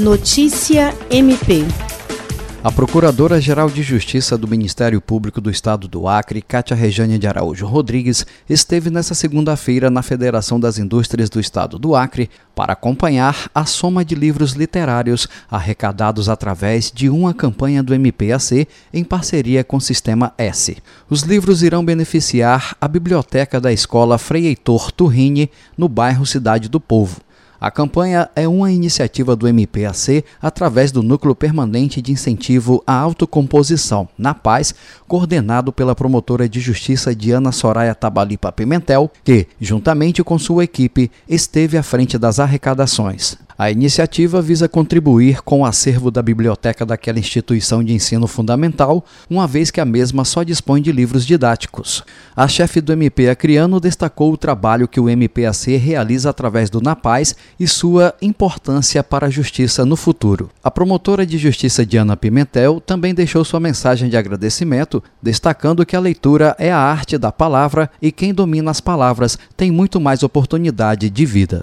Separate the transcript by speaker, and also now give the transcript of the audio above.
Speaker 1: Notícia MP.
Speaker 2: A Procuradora-Geral de Justiça do Ministério Público do Estado do Acre, Cátia Rejane de Araújo Rodrigues, esteve nesta segunda-feira na Federação das Indústrias do Estado do Acre para acompanhar a soma de livros literários arrecadados através de uma campanha do MPAC em parceria com o Sistema S. Os livros irão beneficiar a biblioteca da Escola Frei Heitor Turrini, no bairro Cidade do Povo. A campanha é uma iniciativa do MPAC através do Núcleo Permanente de Incentivo à Autocomposição, na Paz, coordenado pela promotora de justiça Diana Soraya Tabalipa Pimentel, que, juntamente com sua equipe, esteve à frente das arrecadações. A iniciativa visa contribuir com o acervo da biblioteca daquela instituição de ensino fundamental, uma vez que a mesma só dispõe de livros didáticos. A chefe do MP Acriano destacou o trabalho que o MPAC realiza através do NAPAZ e sua importância para a justiça no futuro. A promotora de justiça Diana Pimentel também deixou sua mensagem de agradecimento, destacando que a leitura é a arte da palavra e quem domina as palavras tem muito mais oportunidade de vida.